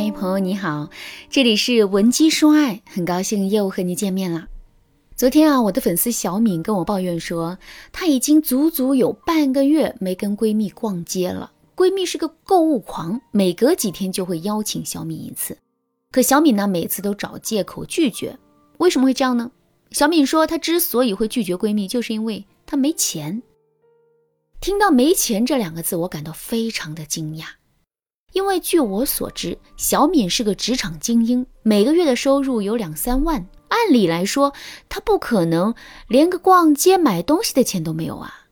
嗨，朋友你好，这里是文姬说爱，很高兴又和你见面了。昨天啊，我的粉丝小敏跟我抱怨说，她已经足足有半个月没跟闺蜜逛街了。闺蜜是个购物狂，每隔几天就会邀请小敏一次，可小敏呢，每次都找借口拒绝。为什么会这样呢？小敏说，她之所以会拒绝闺蜜，就是因为她没钱。听到“没钱”这两个字，我感到非常的惊讶。因为据我所知，小敏是个职场精英，每个月的收入有两三万。按理来说，她不可能连个逛街买东西的钱都没有啊。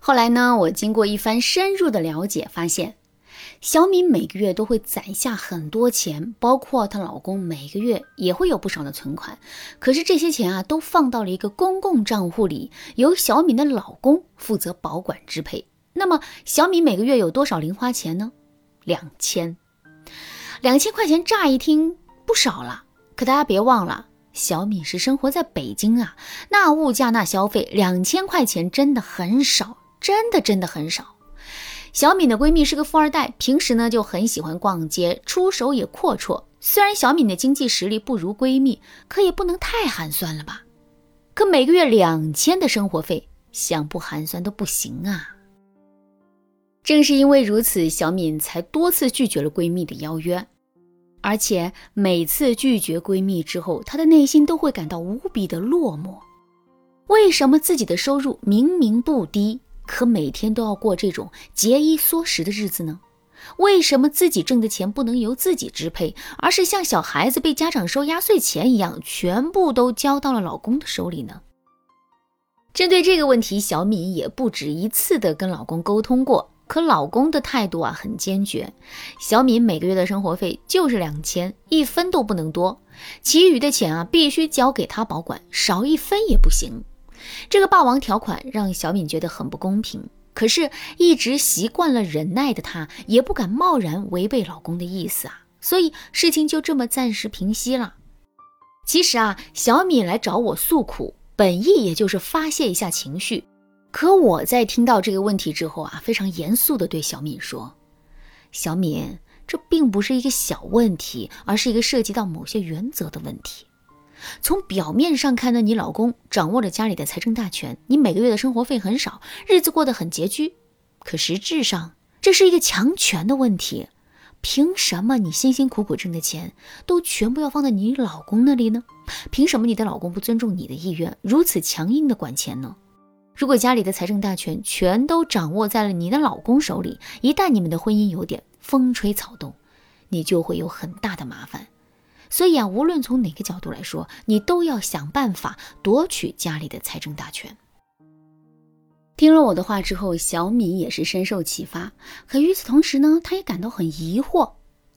后来呢，我经过一番深入的了解，发现小敏每个月都会攒下很多钱，包括她老公每个月也会有不少的存款。可是这些钱啊，都放到了一个公共账户里，由小敏的老公负责保管支配。那么，小敏每个月有多少零花钱呢？两千，两千块钱，乍一听不少了。可大家别忘了，小敏是生活在北京啊，那物价那消费，两千块钱真的很少，真的真的很少。小敏的闺蜜是个富二代，平时呢就很喜欢逛街，出手也阔绰。虽然小敏的经济实力不如闺蜜，可也不能太寒酸了吧？可每个月两千的生活费，想不寒酸都不行啊。正是因为如此，小敏才多次拒绝了闺蜜的邀约，而且每次拒绝闺蜜之后，她的内心都会感到无比的落寞。为什么自己的收入明明不低，可每天都要过这种节衣缩食的日子呢？为什么自己挣的钱不能由自己支配，而是像小孩子被家长收压岁钱一样，全部都交到了老公的手里呢？针对这个问题，小敏也不止一次的跟老公沟通过。可老公的态度啊很坚决，小敏每个月的生活费就是两千，一分都不能多，其余的钱啊必须交给他保管，少一分也不行。这个霸王条款让小敏觉得很不公平，可是，一直习惯了忍耐的她也不敢贸然违背老公的意思啊，所以事情就这么暂时平息了。其实啊，小敏来找我诉苦，本意也就是发泄一下情绪。可我在听到这个问题之后啊，非常严肃地对小敏说：“小敏，这并不是一个小问题，而是一个涉及到某些原则的问题。从表面上看呢，你老公掌握着家里的财政大权，你每个月的生活费很少，日子过得很拮据。可实质上，这是一个强权的问题。凭什么你辛辛苦苦挣的钱都全部要放在你老公那里呢？凭什么你的老公不尊重你的意愿，如此强硬的管钱呢？”如果家里的财政大权全都掌握在了你的老公手里，一旦你们的婚姻有点风吹草动，你就会有很大的麻烦。所以啊，无论从哪个角度来说，你都要想办法夺取家里的财政大权。听了我的话之后，小敏也是深受启发。可与此同时呢，她也感到很疑惑。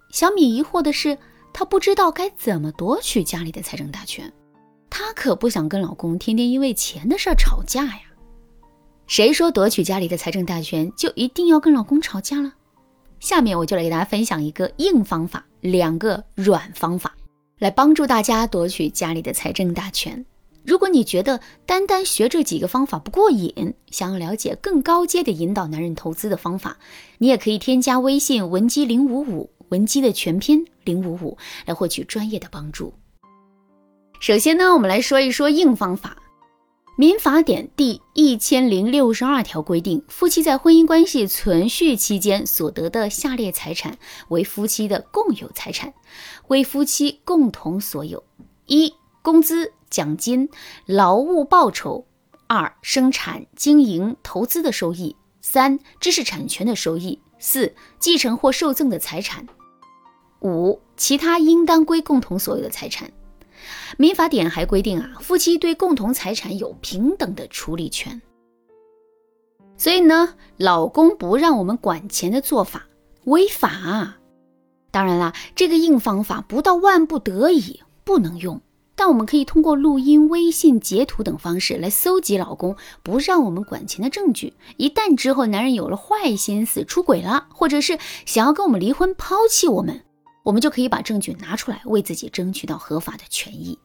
小敏疑惑的是，她不知道该怎么夺取家里的财政大权。她可不想跟老公天天因为钱的事儿吵架呀。谁说夺取家里的财政大权就一定要跟老公吵架了？下面我就来给大家分享一个硬方法，两个软方法，来帮助大家夺取家里的财政大权。如果你觉得单单学这几个方法不过瘾，想要了解更高阶的引导男人投资的方法，你也可以添加微信文姬零五五，文姬的全拼零五五，来获取专业的帮助。首先呢，我们来说一说硬方法。民法典第一千零六十二条规定，夫妻在婚姻关系存续期间所得的下列财产为夫妻的共有财产，为夫妻共同所有：一、工资、奖金、劳务报酬；二、生产经营、投资的收益；三、知识产权的收益；四、继承或受赠的财产；五、其他应当归共同所有的财产。民法典还规定啊，夫妻对共同财产有平等的处理权。所以呢，老公不让我们管钱的做法违法。当然啦，这个硬方法不到万不得已不能用，但我们可以通过录音、微信截图等方式来搜集老公不让我们管钱的证据。一旦之后男人有了坏心思出轨了，或者是想要跟我们离婚、抛弃我们。我们就可以把证据拿出来，为自己争取到合法的权益。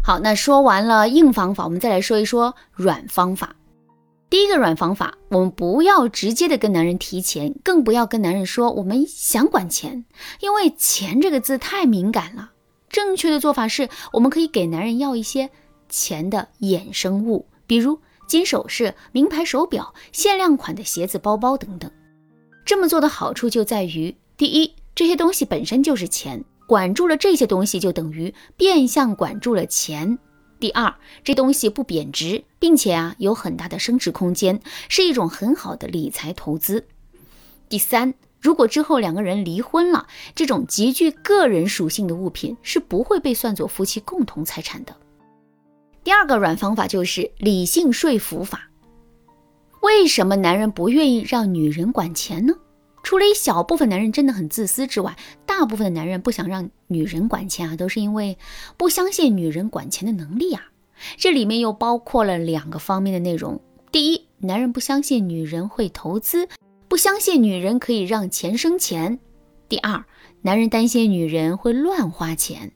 好，那说完了硬方法，我们再来说一说软方法。第一个软方法，我们不要直接的跟男人提钱，更不要跟男人说我们想管钱，因为钱这个字太敏感了。正确的做法是，我们可以给男人要一些钱的衍生物，比如金首饰、名牌手表、限量款的鞋子、包包等等。这么做的好处就在于，第一，这些东西本身就是钱，管住了这些东西就等于变相管住了钱。第二，这东西不贬值，并且啊有很大的升值空间，是一种很好的理财投资。第三，如果之后两个人离婚了，这种极具个人属性的物品是不会被算作夫妻共同财产的。第二个软方法就是理性说服法。为什么男人不愿意让女人管钱呢？除了一小部分男人真的很自私之外，大部分的男人不想让女人管钱啊，都是因为不相信女人管钱的能力啊。这里面又包括了两个方面的内容：第一，男人不相信女人会投资，不相信女人可以让钱生钱；第二，男人担心女人会乱花钱。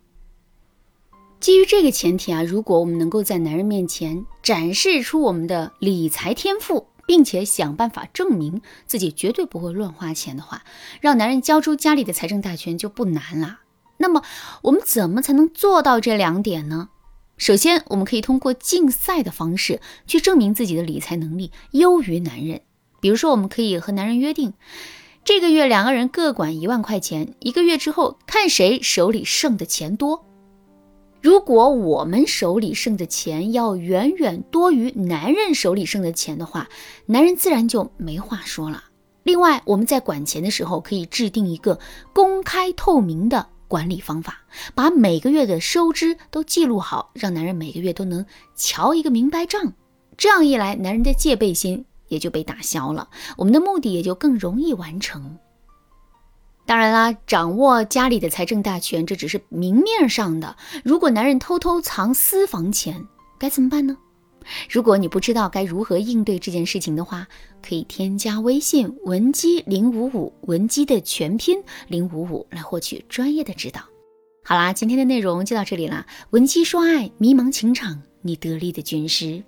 基于这个前提啊，如果我们能够在男人面前展示出我们的理财天赋，并且想办法证明自己绝对不会乱花钱的话，让男人交出家里的财政大权就不难了。那么我们怎么才能做到这两点呢？首先，我们可以通过竞赛的方式去证明自己的理财能力优于男人。比如说，我们可以和男人约定，这个月两个人各管一万块钱，一个月之后看谁手里剩的钱多。如果我们手里剩的钱要远远多于男人手里剩的钱的话，男人自然就没话说了。另外，我们在管钱的时候可以制定一个公开透明的管理方法，把每个月的收支都记录好，让男人每个月都能瞧一个明白账。这样一来，男人的戒备心也就被打消了，我们的目的也就更容易完成。当然啦，掌握家里的财政大权，这只是明面上的。如果男人偷偷藏私房钱，该怎么办呢？如果你不知道该如何应对这件事情的话，可以添加微信文姬零五五，文姬的全拼零五五，来获取专业的指导。好啦，今天的内容就到这里啦。文姬说爱，迷茫情场，你得力的军师。